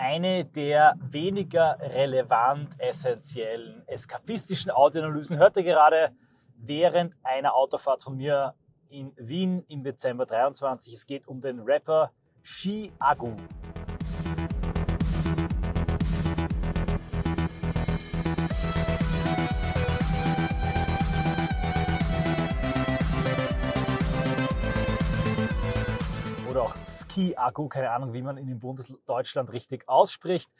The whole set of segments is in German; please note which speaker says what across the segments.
Speaker 1: eine der weniger relevant essentiellen eskapistischen Audioanalysen hört ihr gerade während einer Autofahrt von mir in Wien im Dezember 23. Es geht um den Rapper Shi Agu. Auch Ski Agu, keine Ahnung, wie man ihn in Bundesdeutschland richtig ausspricht.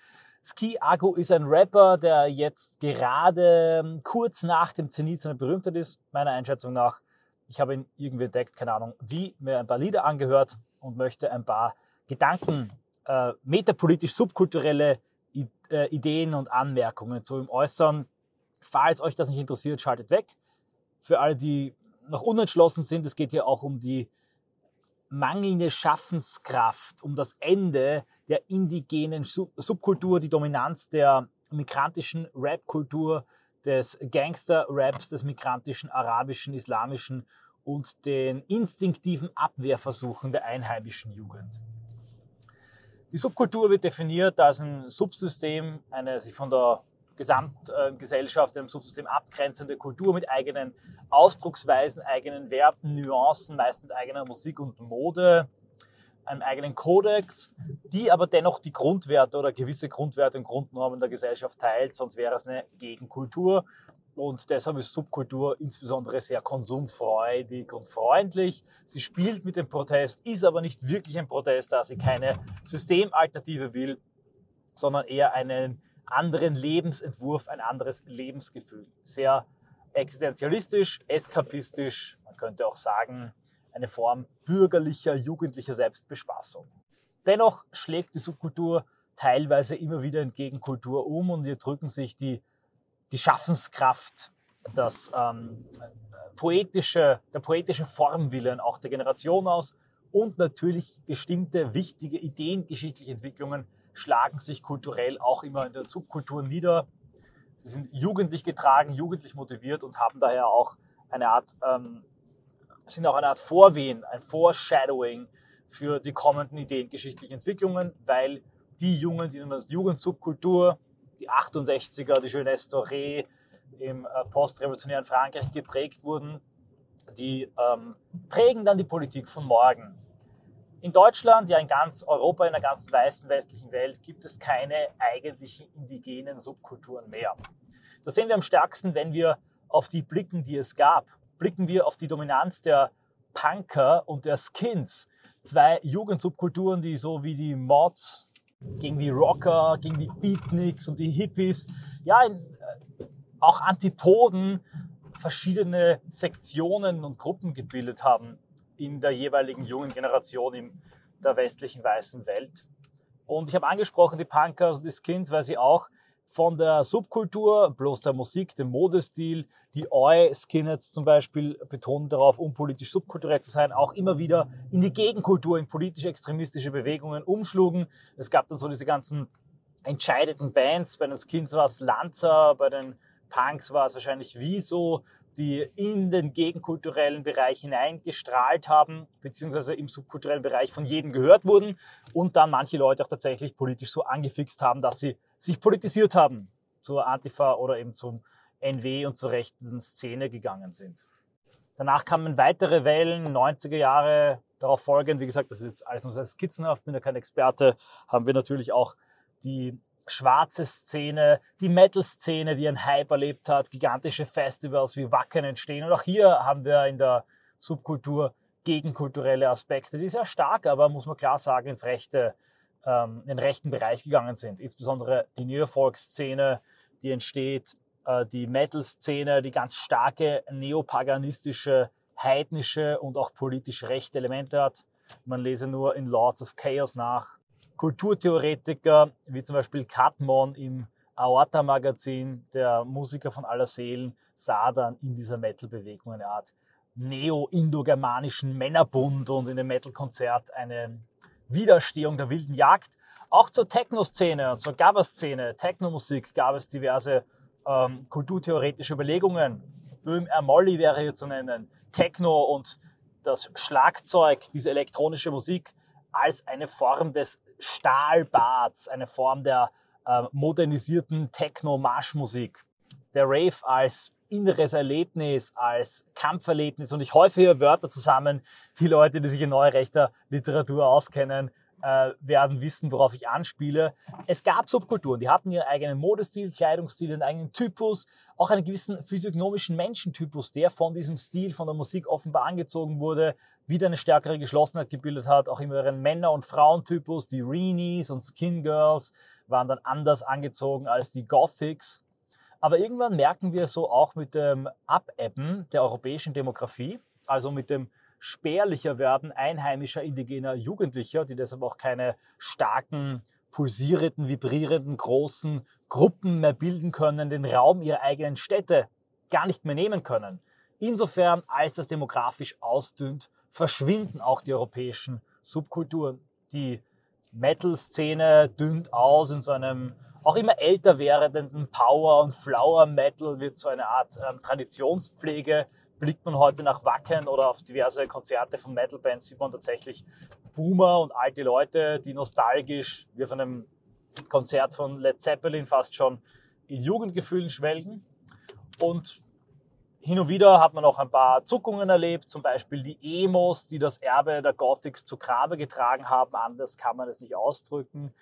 Speaker 1: Ski Agu ist ein Rapper, der jetzt gerade ähm, kurz nach dem Zenit seiner Berühmtheit ist, meiner Einschätzung nach. Ich habe ihn irgendwie entdeckt, keine Ahnung, wie, mir ein paar Lieder angehört und möchte ein paar Gedanken, äh, metapolitisch subkulturelle äh, Ideen und Anmerkungen zu ihm äußern. Falls euch das nicht interessiert, schaltet weg. Für alle, die noch unentschlossen sind, es geht hier auch um die mangelnde Schaffenskraft, um das Ende der indigenen Subkultur, die Dominanz der migrantischen Rap-Kultur, des Gangster-Raps, des migrantischen, arabischen, islamischen und den instinktiven Abwehrversuchen der einheimischen Jugend. Die Subkultur wird definiert als ein Subsystem, eine sich von der Gesamtgesellschaft, einem Subsystem abgrenzende Kultur mit eigenen Ausdrucksweisen, eigenen Werten, Nuancen, meistens eigener Musik und Mode, einem eigenen Kodex, die aber dennoch die Grundwerte oder gewisse Grundwerte und Grundnormen der Gesellschaft teilt, sonst wäre es eine Gegenkultur. Und deshalb ist Subkultur insbesondere sehr konsumfreudig und freundlich. Sie spielt mit dem Protest, ist aber nicht wirklich ein Protest, da sie keine Systemalternative will, sondern eher einen anderen Lebensentwurf, ein anderes Lebensgefühl. Sehr existenzialistisch, eskapistisch, man könnte auch sagen, eine Form bürgerlicher, jugendlicher Selbstbespaßung. Dennoch schlägt die Subkultur teilweise immer wieder entgegen Kultur um und hier drücken sich die, die Schaffenskraft, das ähm, poetische, der poetische Formwillen auch der Generation aus und natürlich bestimmte wichtige ideengeschichtliche Entwicklungen schlagen sich kulturell auch immer in der Subkultur nieder. Sie sind jugendlich getragen, jugendlich motiviert und haben daher auch eine Art, ähm, sind auch eine Art Vorwehen, ein Foreshadowing für die kommenden ideengeschichtlichen Entwicklungen, weil die Jungen, die in der Jugendsubkultur, die 68er, die Jeunesse Doré im äh, postrevolutionären Frankreich geprägt wurden, die ähm, prägen dann die Politik von morgen. In Deutschland, ja in ganz Europa, in der ganzen weißen westlichen Welt gibt es keine eigentlichen indigenen Subkulturen mehr. Das sehen wir am stärksten, wenn wir auf die blicken, die es gab. Blicken wir auf die Dominanz der Punker und der Skins. Zwei Jugendsubkulturen, die so wie die Mods gegen die Rocker, gegen die Beatniks und die Hippies, ja, äh, auch Antipoden verschiedene Sektionen und Gruppen gebildet haben in der jeweiligen jungen Generation in der westlichen weißen Welt. Und ich habe angesprochen die Punker und die Skins, weil sie auch von der Subkultur, bloß der Musik, dem Modestil, die Oi-Skinheads zum Beispiel betonen darauf, unpolitisch subkulturell zu sein, auch immer wieder in die Gegenkultur, in politisch-extremistische Bewegungen umschlugen. Es gab dann so diese ganzen entscheidenden Bands, bei den Skins war es Lanza, bei den Punks war es wahrscheinlich Wieso, die in den gegenkulturellen Bereich hineingestrahlt haben, beziehungsweise im subkulturellen Bereich von jedem gehört wurden und dann manche Leute auch tatsächlich politisch so angefixt haben, dass sie sich politisiert haben, zur Antifa oder eben zum NW und zur rechten Szene gegangen sind. Danach kamen weitere Wellen, 90er Jahre, darauf folgend, wie gesagt, das ist jetzt alles nur sehr skizzenhaft, bin ja kein Experte, haben wir natürlich auch die schwarze Szene, die Metal-Szene, die ein Hype erlebt hat, gigantische Festivals wie Wacken entstehen. Und auch hier haben wir in der Subkultur gegenkulturelle Aspekte, die sehr stark, aber muss man klar sagen, ins rechte, ähm, in den rechten Bereich gegangen sind. Insbesondere die Neofolk-Szene, die entsteht, äh, die Metal-Szene, die ganz starke neopaganistische, heidnische und auch politisch rechte Elemente hat. Man lese nur in Lords of Chaos nach Kulturtheoretiker, wie zum Beispiel Katmon im Aorta-Magazin, der Musiker von aller Seelen, sah dann in dieser Metal-Bewegung eine Art neo-indogermanischen Männerbund und in dem Metal-Konzert eine Widerstehung der wilden Jagd. Auch zur Techno-Szene und zur Gabba-Szene, Techno-Musik, gab es diverse ähm, kulturtheoretische Überlegungen. Böhm Ermolli wäre hier zu nennen. Techno und das Schlagzeug, diese elektronische Musik als eine Form des Stahlbarts, eine Form der äh, modernisierten Techno-Marschmusik. Der Rave als inneres Erlebnis, als Kampferlebnis. Und ich häufe hier Wörter zusammen. Die Leute, die sich in neurechter Literatur auskennen, äh, werden wissen, worauf ich anspiele. Es gab Subkulturen, die hatten ihren eigenen Modestil, Kleidungsstil, ihren eigenen Typus, auch einen gewissen physiognomischen Menschentypus, der von diesem Stil, von der Musik offenbar angezogen wurde, wieder eine stärkere Geschlossenheit gebildet hat, auch immer ihren Männer- und Frauentypus, die Reenies und Skin Girls waren dann anders angezogen als die Gothics. Aber irgendwann merken wir so auch mit dem Abebben der europäischen Demografie, also mit dem spärlicher werden einheimischer indigener Jugendlicher, die deshalb auch keine starken, pulsierenden, vibrierenden, großen Gruppen mehr bilden können, den Raum ihrer eigenen Städte gar nicht mehr nehmen können. Insofern, als das demografisch ausdünnt, verschwinden auch die europäischen Subkulturen. Die Metal-Szene dünnt aus in so einem auch immer älter werdenden Power- und Flower-Metal wird so eine Art ähm, Traditionspflege blickt man heute nach Wacken oder auf diverse Konzerte von Metal-Bands, sieht man tatsächlich Boomer und alte Leute, die nostalgisch wie auf einem Konzert von Led Zeppelin fast schon in Jugendgefühlen schwelgen. Und hin und wieder hat man auch ein paar Zuckungen erlebt, zum Beispiel die Emos, die das Erbe der Gothics zu Grabe getragen haben. Anders kann man es nicht ausdrücken.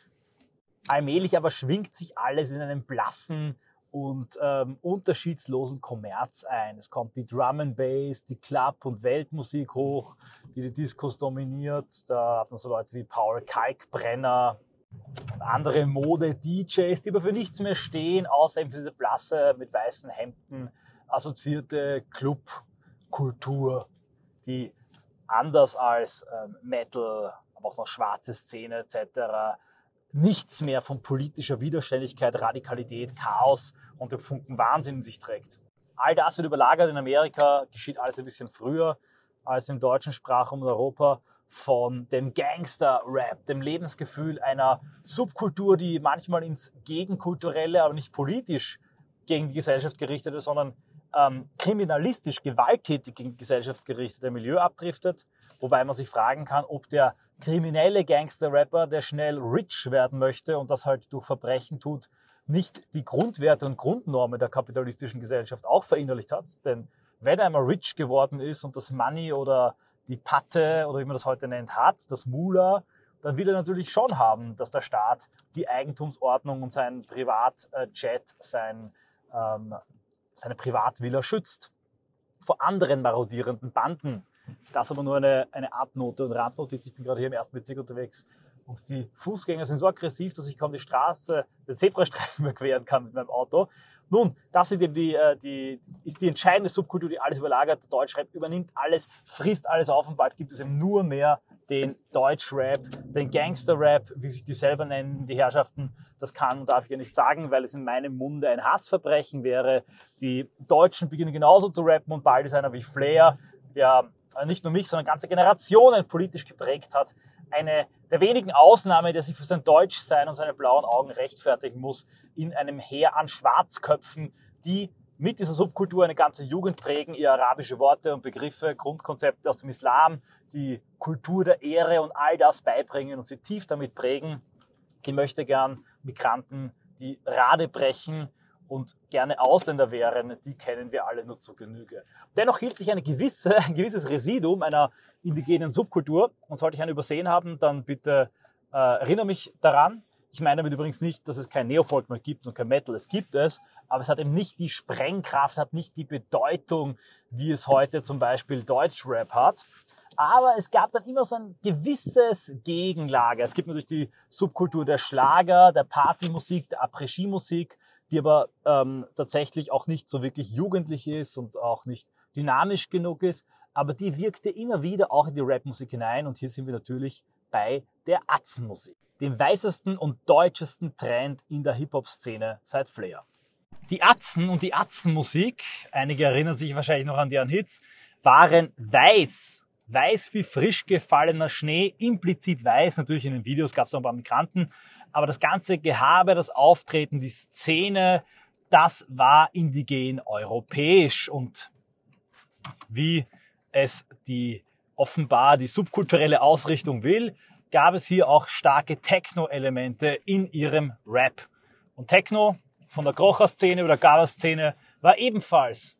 Speaker 1: Allmählich aber schwingt sich alles in einem blassen, und ähm, unterschiedslosen Kommerz ein. Es kommt die Drum and Bass, die Club- und Weltmusik hoch, die die Discos dominiert. Da hat man so Leute wie Paul Kalkbrenner, andere Mode-DJs, die aber für nichts mehr stehen, außer eben für diese blasse, mit weißen Hemden assoziierte Clubkultur, die anders als ähm, Metal, aber auch noch schwarze Szene etc nichts mehr von politischer Widerständigkeit, Radikalität, Chaos und dem Funken Wahnsinn in sich trägt. All das wird überlagert in Amerika, geschieht alles ein bisschen früher als im deutschen Sprachraum und Europa von dem Gangster-Rap, dem Lebensgefühl einer Subkultur, die manchmal ins Gegenkulturelle, aber nicht politisch gegen die Gesellschaft gerichtete, sondern ähm, kriminalistisch, gewalttätig gegen die Gesellschaft gerichtete Milieu abdriftet. Wobei man sich fragen kann, ob der kriminelle Gangster-Rapper, der schnell rich werden möchte und das halt durch Verbrechen tut, nicht die Grundwerte und Grundnormen der kapitalistischen Gesellschaft auch verinnerlicht hat. Denn wenn er einmal rich geworden ist und das Money oder die Patte oder wie man das heute nennt hat, das Mula, dann will er natürlich schon haben, dass der Staat die Eigentumsordnung und sein Privatjet, sein, ähm, seine Privatvilla schützt vor anderen marodierenden Banden. Das aber nur eine, eine Artnote und Randnotiz. Ich bin gerade hier im ersten Bezirk unterwegs und die Fußgänger sind so aggressiv, dass ich kaum die Straße, den Zebrastreifen mehr queren kann mit meinem Auto. Nun, das sind eben die, äh, die, ist die entscheidende Subkultur, die alles überlagert. Der Deutschrap übernimmt alles, frisst alles auf und bald gibt es eben nur mehr den Deutschrap, den Gangsterrap, wie sich die selber nennen, die Herrschaften. Das kann und darf ich ja nicht sagen, weil es in meinem Munde ein Hassverbrechen wäre. Die Deutschen beginnen genauso zu rappen und bald ist einer wie Flair, der nicht nur mich, sondern ganze Generationen politisch geprägt hat. Eine der wenigen Ausnahmen, der sich für sein Deutschsein und seine blauen Augen rechtfertigen muss, in einem Heer an Schwarzköpfen, die mit dieser Subkultur eine ganze Jugend prägen, ihr arabische Worte und Begriffe, Grundkonzepte aus dem Islam, die Kultur der Ehre und all das beibringen und sie tief damit prägen. Die möchte gern Migranten, die Rade brechen, und gerne Ausländer wären, die kennen wir alle nur zu Genüge. Dennoch hielt sich eine gewisse, ein gewisses Residuum einer indigenen Subkultur. Und sollte ich einen übersehen haben, dann bitte äh, erinnere mich daran. Ich meine damit übrigens nicht, dass es kein Neofolk mehr gibt und kein Metal. Es gibt es, aber es hat eben nicht die Sprengkraft, hat nicht die Bedeutung, wie es heute zum Beispiel Deutschrap hat. Aber es gab dann immer so ein gewisses Gegenlager. Es gibt natürlich die Subkultur der Schlager, der Partymusik, der Après-Ski-Musik, die aber ähm, tatsächlich auch nicht so wirklich jugendlich ist und auch nicht dynamisch genug ist. Aber die wirkte immer wieder auch in die Rapmusik hinein und hier sind wir natürlich bei der Atzenmusik, dem weißesten und deutschesten Trend in der Hip-Hop-Szene seit Flair. Die Atzen und die Atzenmusik, einige erinnern sich wahrscheinlich noch an deren Hits, waren weiß. Weiß wie frisch gefallener Schnee, implizit weiß. Natürlich in den Videos gab es auch ein paar Migranten, aber das ganze Gehabe, das Auftreten, die Szene, das war indigen europäisch und wie es die offenbar die subkulturelle Ausrichtung will, gab es hier auch starke Techno-Elemente in ihrem Rap. Und Techno von der Krocher-Szene oder Gala-Szene war ebenfalls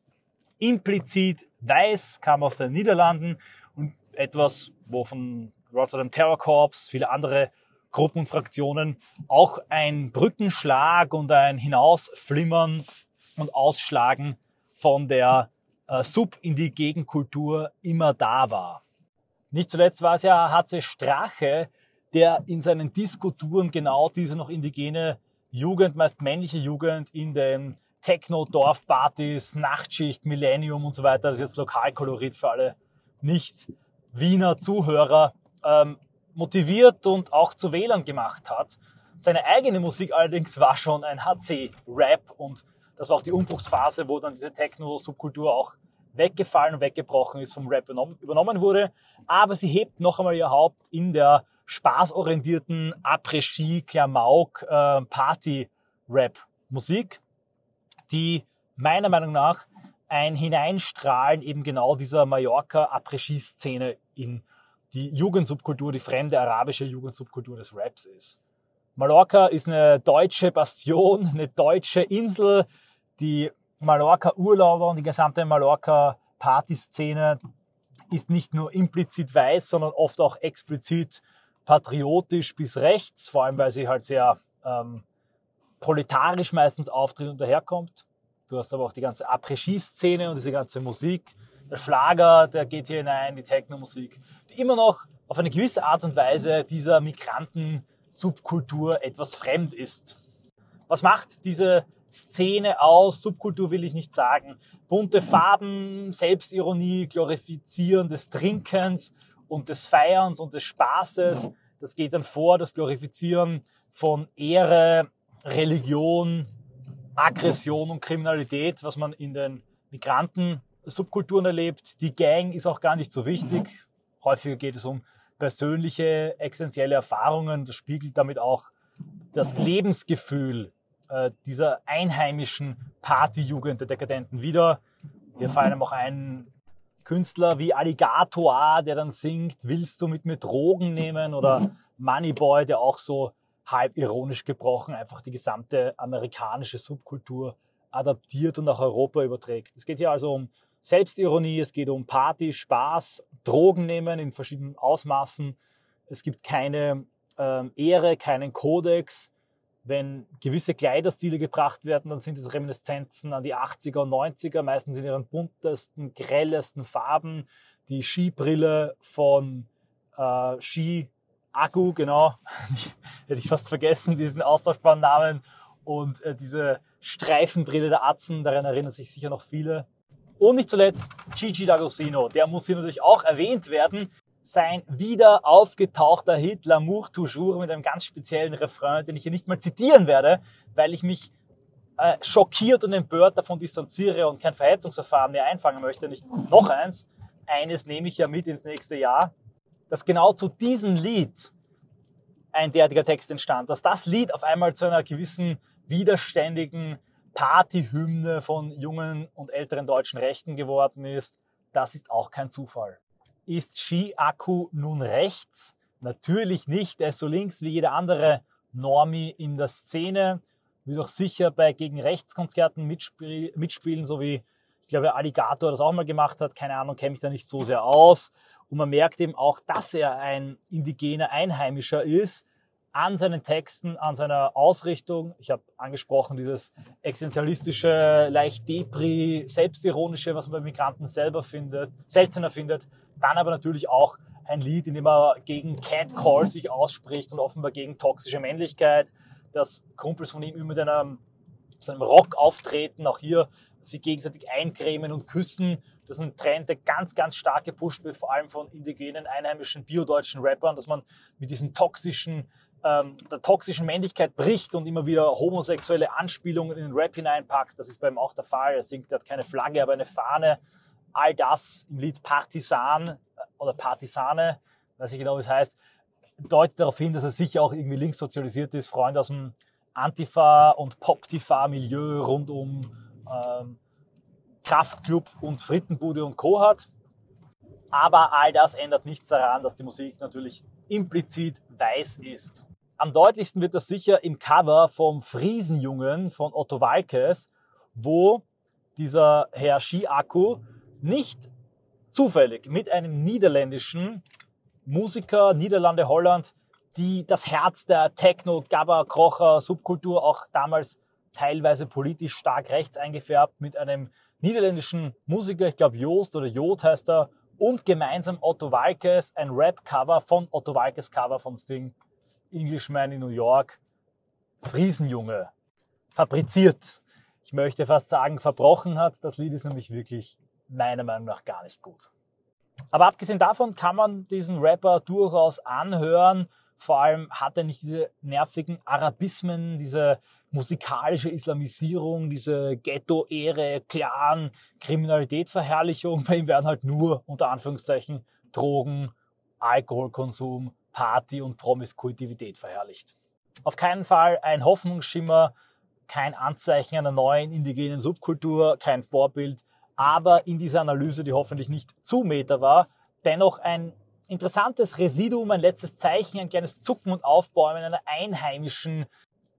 Speaker 1: implizit weiß, kam aus den Niederlanden und etwas, wo von Rotterdam Terror Corps, viele andere Gruppen und Fraktionen auch ein Brückenschlag und ein Hinausflimmern und Ausschlagen von der äh, subindigenen Kultur immer da war. Nicht zuletzt war es ja HC Strache, der in seinen Diskuturen genau diese noch indigene Jugend, meist männliche Jugend in den Techno-Dorfpartys, Nachtschicht, Millennium und so weiter, das ist jetzt Lokalkolorit für alle Nicht-Wiener Zuhörer, ähm, motiviert und auch zu Wählern gemacht hat. Seine eigene Musik allerdings war schon ein HC-Rap und das war auch die Umbruchsphase, wo dann diese Techno-Subkultur auch weggefallen und weggebrochen ist, vom Rap übernommen wurde. Aber sie hebt noch einmal ihr Haupt in der spaßorientierten Après-Ski, Klamauk, äh, die meiner Meinung nach ein Hineinstrahlen eben genau dieser Mallorca-Après-Ski-Szene in die Jugendsubkultur, die fremde arabische Jugendsubkultur des Raps ist. Mallorca ist eine deutsche Bastion, eine deutsche Insel. Die Mallorca-Urlauber und die gesamte Mallorca-Partyszene ist nicht nur implizit weiß, sondern oft auch explizit patriotisch bis rechts, vor allem weil sie halt sehr ähm, proletarisch meistens auftritt und daherkommt. Du hast aber auch die ganze Après-Ski-Szene und diese ganze Musik. Der Schlager, der geht hier hinein, die Techno-Musik, die immer noch auf eine gewisse Art und Weise dieser Migranten-Subkultur etwas fremd ist. Was macht diese Szene aus? Subkultur will ich nicht sagen. Bunte Farben, Selbstironie, Glorifizieren des Trinkens und des Feierns und des Spaßes. Das geht dann vor, das Glorifizieren von Ehre, Religion, Aggression und Kriminalität, was man in den Migranten Subkulturen erlebt. Die Gang ist auch gar nicht so wichtig. Häufiger geht es um persönliche, existenzielle Erfahrungen. Das spiegelt damit auch das Lebensgefühl äh, dieser einheimischen Partyjugend der Dekadenten wider. Wir fallen auch einen Künstler wie Alligator, der dann singt, willst du mit mir Drogen nehmen? Oder Moneyboy, der auch so halb ironisch gebrochen einfach die gesamte amerikanische Subkultur adaptiert und nach Europa überträgt. Es geht hier also um Selbstironie, es geht um Party, Spaß, Drogen nehmen in verschiedenen Ausmaßen. Es gibt keine ähm, Ehre, keinen Kodex. Wenn gewisse Kleiderstile gebracht werden, dann sind es Reminiszenzen an die 80er und 90er, meistens in ihren buntesten, grellesten Farben. Die Skibrille von äh, Ski Agu, genau, hätte ich fast vergessen, diesen austauschbaren Namen. Und äh, diese Streifenbrille der Atzen, daran erinnern sich sicher noch viele. Und nicht zuletzt Gigi D'Agostino, der muss hier natürlich auch erwähnt werden. Sein wieder aufgetauchter Hit L'amour toujours mit einem ganz speziellen Refrain, den ich hier nicht mal zitieren werde, weil ich mich äh, schockiert und empört davon distanziere und kein Verhetzungsverfahren mehr einfangen möchte. Nicht noch eins. Eines nehme ich ja mit ins nächste Jahr, dass genau zu diesem Lied ein derartiger Text entstand, dass das Lied auf einmal zu einer gewissen widerständigen Partyhymne von jungen und älteren deutschen Rechten geworden ist, das ist auch kein Zufall. Ist Ski-Akku nun rechts? Natürlich nicht. Er ist so links wie jeder andere Normi in der Szene. Wird auch sicher bei gegen Rechtskonzerten mitspiel mitspielen, so wie ich glaube Alligator das auch mal gemacht hat. Keine Ahnung, kenne mich da nicht so sehr aus. Und man merkt eben auch, dass er ein indigener Einheimischer ist, an seinen Texten, an seiner Ausrichtung. Ich habe angesprochen, dieses existenzialistische, leicht Depri, selbstironische, was man bei Migranten selber findet, seltener findet. Dann aber natürlich auch ein Lied, in dem er gegen Catcall sich ausspricht und offenbar gegen toxische Männlichkeit, dass Kumpels von ihm immer mit einem, seinem Rock auftreten, auch hier sich gegenseitig eincremen und küssen. Das ist ein Trend, der ganz, ganz stark gepusht wird, vor allem von indigenen, einheimischen, biodeutschen Rappern, dass man mit diesen toxischen ähm, der toxischen Männlichkeit bricht und immer wieder homosexuelle Anspielungen in den Rap hineinpackt. Das ist bei ihm auch der Fall. Er singt, er hat keine Flagge, aber eine Fahne. All das im Lied Partisan äh, oder Partisane, weiß ich genau, wie es heißt, deutet darauf hin, dass er sicher auch irgendwie linkssozialisiert ist, Freunde aus dem Antifa- und Pop-Tifa-Milieu rund um ähm, Kraftclub und Frittenbude und Co. hat. Aber all das ändert nichts daran, dass die Musik natürlich implizit weiß ist. Am deutlichsten wird das sicher im Cover vom Friesenjungen von Otto Walkes, wo dieser Herr Skiaku nicht zufällig mit einem niederländischen Musiker, Niederlande, Holland, die das Herz der Techno, Gabba, Krocher, Subkultur auch damals teilweise politisch stark rechts eingefärbt mit einem niederländischen Musiker, ich glaube Joost oder Jod heißt er, und gemeinsam Otto Walkes, ein Rap-Cover von Otto Walkes Cover von Sting, Englishman in New York, Friesenjunge, fabriziert. Ich möchte fast sagen, verbrochen hat. Das Lied ist nämlich wirklich meiner Meinung nach gar nicht gut. Aber abgesehen davon kann man diesen Rapper durchaus anhören. Vor allem hat er nicht diese nervigen Arabismen, diese musikalische Islamisierung, diese Ghetto-Ehre, Clan, Kriminalitätsverherrlichung. Bei ihm werden halt nur unter Anführungszeichen Drogen, Alkoholkonsum, Party und Promiskuitivität verherrlicht. Auf keinen Fall ein Hoffnungsschimmer, kein Anzeichen einer neuen indigenen Subkultur, kein Vorbild, aber in dieser Analyse, die hoffentlich nicht zu meta war, dennoch ein interessantes Residuum, ein letztes Zeichen, ein kleines Zucken und Aufbäumen einer einheimischen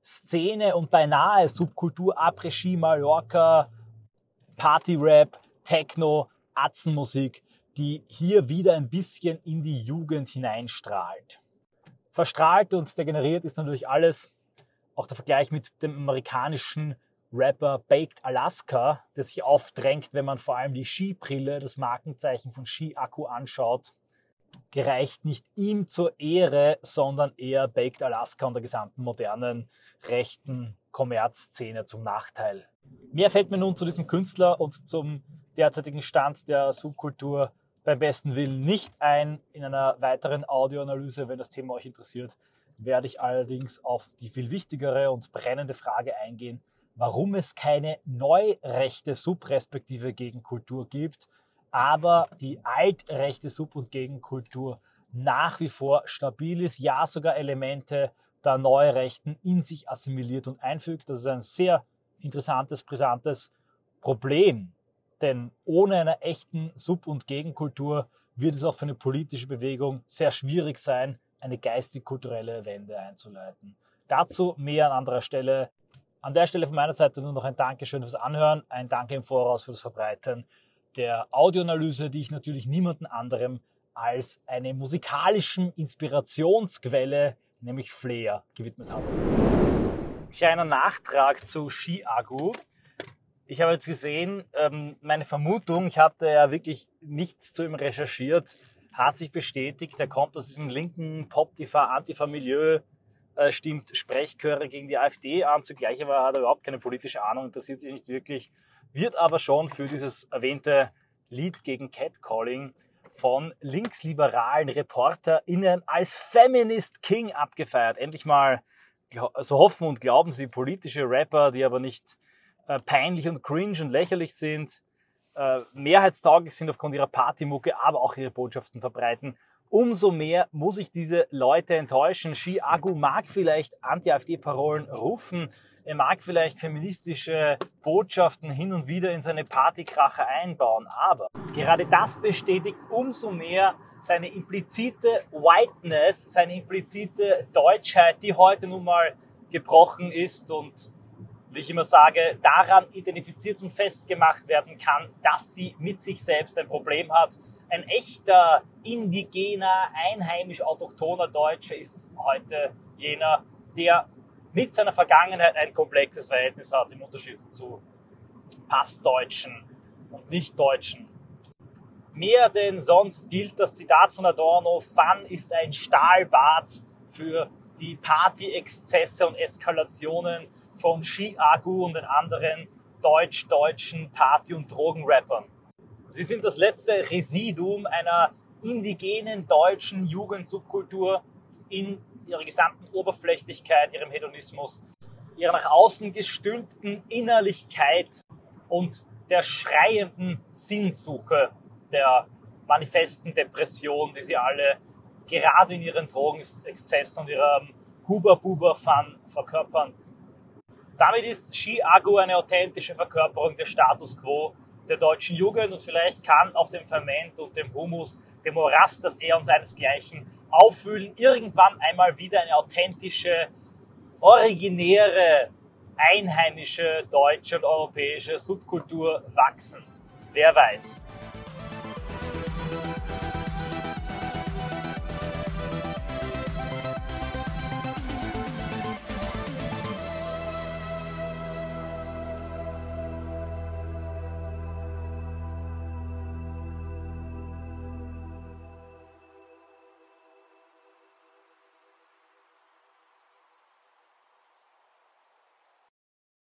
Speaker 1: Szene und beinahe Subkultur, Après-Ski, Mallorca, Party-Rap, Techno, Atzenmusik, die hier wieder ein bisschen in die Jugend hineinstrahlt. Verstrahlt und degeneriert ist natürlich alles, auch der Vergleich mit dem amerikanischen Rapper Baked Alaska, der sich aufdrängt, wenn man vor allem die Skibrille, das Markenzeichen von Ski-Akku anschaut, gereicht nicht ihm zur Ehre, sondern eher Baked Alaska und der gesamten modernen rechten Kommerzszene zum Nachteil. Mehr fällt mir nun zu diesem Künstler und zum derzeitigen Stand der Subkultur beim besten Willen nicht ein. In einer weiteren Audioanalyse, wenn das Thema euch interessiert, werde ich allerdings auf die viel wichtigere und brennende Frage eingehen, warum es keine neurechte Subrespektive Gegenkultur gibt, aber die altrechte Sub- und Gegenkultur nach wie vor stabil ist, ja sogar Elemente der Neurechten in sich assimiliert und einfügt. Das ist ein sehr interessantes, brisantes Problem. Denn ohne einer echten Sub- und Gegenkultur wird es auch für eine politische Bewegung sehr schwierig sein, eine geistig-kulturelle Wende einzuleiten. Dazu mehr an anderer Stelle. An der Stelle von meiner Seite nur noch ein Dankeschön fürs Anhören, ein Danke im Voraus für das Verbreiten der Audioanalyse, die ich natürlich niemanden anderem als eine musikalischen Inspirationsquelle, nämlich Flair, gewidmet habe. Kleiner Nachtrag zu Ski-Agu. Ich habe jetzt gesehen, ähm, meine Vermutung, ich hatte ja wirklich nichts zu ihm recherchiert, hat sich bestätigt. Er kommt aus diesem linken Pop-Antifa-Milieu, äh, stimmt Sprechchöre gegen die AfD an. Zugleich aber hat er überhaupt keine politische Ahnung, interessiert sich nicht wirklich, wird aber schon für dieses erwähnte Lied gegen Catcalling von linksliberalen ReporterInnen als Feminist King abgefeiert. Endlich mal, so hoffen und glauben sie, politische Rapper, die aber nicht äh, peinlich und cringe und lächerlich sind, äh, mehrheitstauglich sind aufgrund ihrer Partymucke, aber auch ihre Botschaften verbreiten umso mehr muss ich diese Leute enttäuschen. Shi Agu mag vielleicht Anti-AfD-Parolen rufen, er mag vielleicht feministische Botschaften hin und wieder in seine Partykrache einbauen, aber gerade das bestätigt umso mehr seine implizite Whiteness, seine implizite Deutschheit, die heute nun mal gebrochen ist und wie ich immer sage, daran identifiziert und festgemacht werden kann, dass sie mit sich selbst ein Problem hat. Ein echter indigener, einheimisch autochthoner Deutscher ist heute jener, der mit seiner Vergangenheit ein komplexes Verhältnis hat, im Unterschied zu Passdeutschen und Nichtdeutschen. Mehr denn sonst gilt das Zitat von Adorno, Fun ist ein Stahlbad für die Party-Exzesse und Eskalationen von Ski-Agu und den anderen deutsch-deutschen Party- und Drogenrappern. Sie sind das letzte Residuum einer indigenen deutschen Jugendsubkultur in ihrer gesamten Oberflächlichkeit, ihrem Hedonismus, ihrer nach außen gestülpten Innerlichkeit und der schreienden Sinnsuche der manifesten Depression, die sie alle gerade in ihren Drogenexzessen und ihrem Huber-Buber-Fun verkörpern. Damit ist Ski-Agu eine authentische Verkörperung des Status Quo der deutschen Jugend und vielleicht kann auf dem Ferment und dem Humus, dem Morast, das er und seinesgleichen aufwühlen, irgendwann einmal wieder eine authentische, originäre, einheimische deutsche und europäische Subkultur wachsen. Wer weiß.